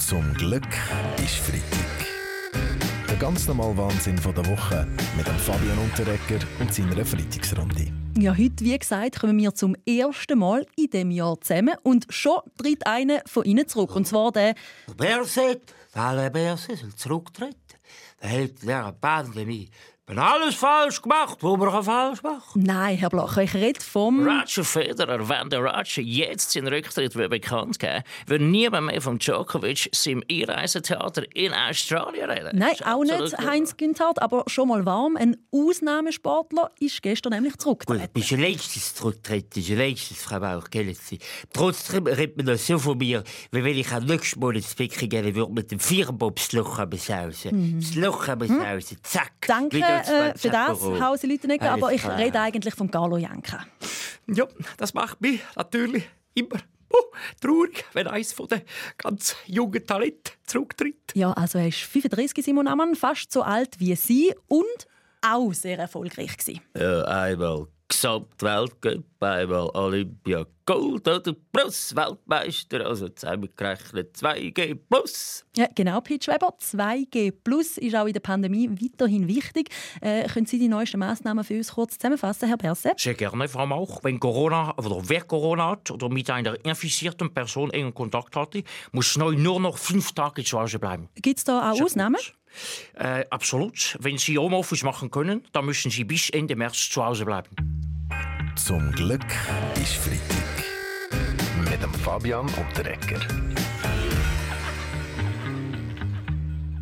Zum Glück ist Freitag. Der ganz normale Wahnsinn von der Woche mit dem Fabian Unterrecker und seiner Freitagsrunde. Ja, heute, wie gesagt, kommen wir zum ersten Mal in diesem Jahr zusammen und schon tritt einer von Ihnen zurück. Und zwar der... Berset, alle Berset soll zurücktreten. Der Hälfte der Pandemie bin alles falsch gemacht, wo man falsch macht. Nein, Herr Blacher, ich rede vom... Roger Federer, wenn der Roger jetzt seinen Rücktritt bekannt geben wird niemand mehr von Djokovic seinem Einreisetheater in Australien reden. Nein, auch nicht Heinz Günther, aber schon mal warm. Ein Ausnahmesportler ist gestern nämlich zurückgetreten. Gut, bist du letztes zurücktreten, ist letztes, Frau Bauch? Trotzdem redet man noch so von mir, wie wenn ich am nächsten Mal ins Becken gehen würde mit dem Vierenbob das Loch besausen. Mhm. Das Loch besausen, zack. Danke äh, für das Hause Leute nicht, aber ich rede eigentlich von Carlo Janka. Ja, das macht mich natürlich immer oh, traurig, wenn eines von den ganz jungen Talenten zurücktritt. Ja, also er ist 35, Simon Ammann, fast so alt wie Sie und auch sehr erfolgreich gewesen. Ja, einmal Gesamtweltcup, einmal Olympia Gold oder Plus Weltmeister, also zusammengerechnet 2G Plus. Ja, genau, Pitch Weber. 2G Plus ist auch in der Pandemie weiterhin wichtig. Äh, können Sie die neuesten Massnahmen für uns kurz zusammenfassen, Herr Berse? Sehr gerne, Frau Mauch. Wenn Corona oder wer Corona hat oder mit einer infizierten Person engen Kontakt hatte, muss neu nur noch fünf Tage zu Hause bleiben. Gibt es da auch Sehr Ausnahmen? Gut. Äh, absolut. Wenn Sie Homeoffice machen können, dann müssen Sie bis Ende März zu Hause bleiben. Zum Glück ist Freitag. Mit dem Fabian Unterrecker.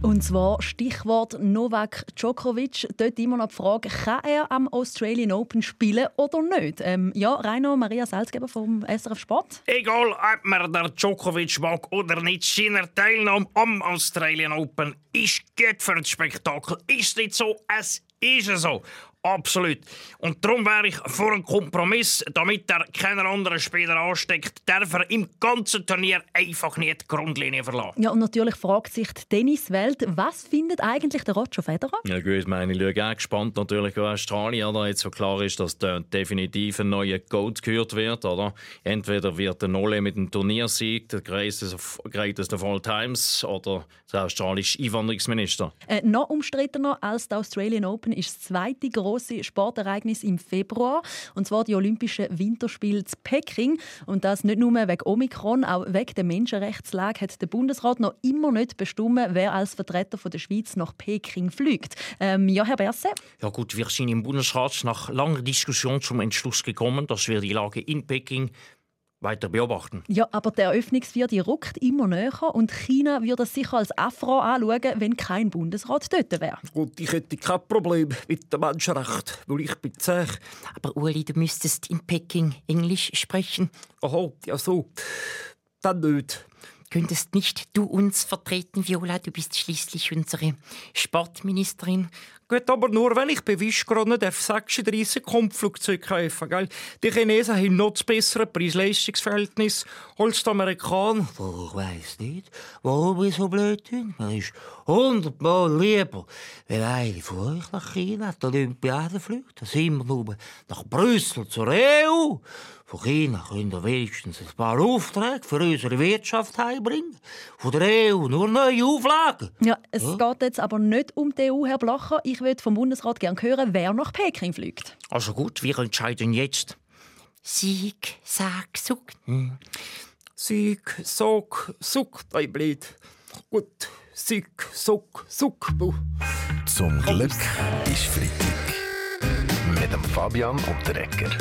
Und zwar Stichwort Novak Djokovic. Dort immer noch die Frage, kann er am Australian Open spielen oder nicht? Ähm, ja, Rainer Maria Salzgeber vom SRF Sport. Egal, ob man der Djokovic mag oder nicht, seine Teilnahme am Australian Open ist gut für das Spektakel. Ist nicht so, es ist so. Absolut. Und darum wäre ich vor einem Kompromiss, damit er keinen anderen Spieler ansteckt, darf er im ganzen Turnier einfach nicht die Grundlinie verlassen. Ja, und natürlich fragt sich die Tenniswelt, was findet eigentlich der Roger Federer? Ja gut, meine, ich schaue auch gespannt natürlich auf Australien, oder? Jetzt so klar ist, dass da definitiv ein neuer Gold gehört wird, oder? Entweder wird der Nolle mit dem Turniersieg der greatest of, greatest of all times oder der australische Einwanderungsminister. Äh, noch umstrittener als der Australian Open ist das zweite große große Sportereignis im Februar, und zwar die Olympischen Winterspiele in Peking. Und das nicht nur wegen Omikron, auch wegen der Menschenrechtslage hat der Bundesrat noch immer nicht bestimmt, wer als Vertreter von der Schweiz nach Peking fliegt. Ähm, ja, Herr Berse? Ja gut, wir sind im Bundesrat nach langer Diskussion zum Entschluss gekommen, dass wir die Lage in Peking weiter beobachten. Ja, aber der Eröffnungsfeier die rückt immer näher und China würde das sicher als Afro anschauen, wenn kein Bundesrat dort wäre. Gut, ich hätte kein Problem mit dem Menschenrecht, weil ich bin zäh. Aber Uli, du müsstest in Peking Englisch sprechen. Aha, ja so. Dann nicht. Könntest nicht du uns vertreten, Viola? Du bist schließlich unsere Sportministerin. Gut, aber nur, weil ich bei Wischgron darf 36 Kampfflugzeuge kaufen. Gell? Die Chinesen haben noch das bessere Preis-Leistungs-Verhältnis als die Amerikaner. Ich weiss nicht, warum ich so blöd bin. Man ist hundertmal lieber, wenn einer von euch nach China die Olympiade fliegt. Da sind wir nur nach Brüssel zur EU. Von China können wir wenigstens ein paar Aufträge für unsere Wirtschaft heimbringen. Von der EU nur neue Auflagen. Ja, es ja? geht jetzt aber nicht um die EU, Herr Blacher. Ich würde vom Bundesrat gerne hören, wer nach Peking fliegt. Also gut, wir entscheiden jetzt. Sieg, sag, suck. Hm. Sieg, sag, suck, dein Blöd. Gut, Sieg, suck, suck. Zum Glück ist Freitag. Mit dem Fabian und der Ecker.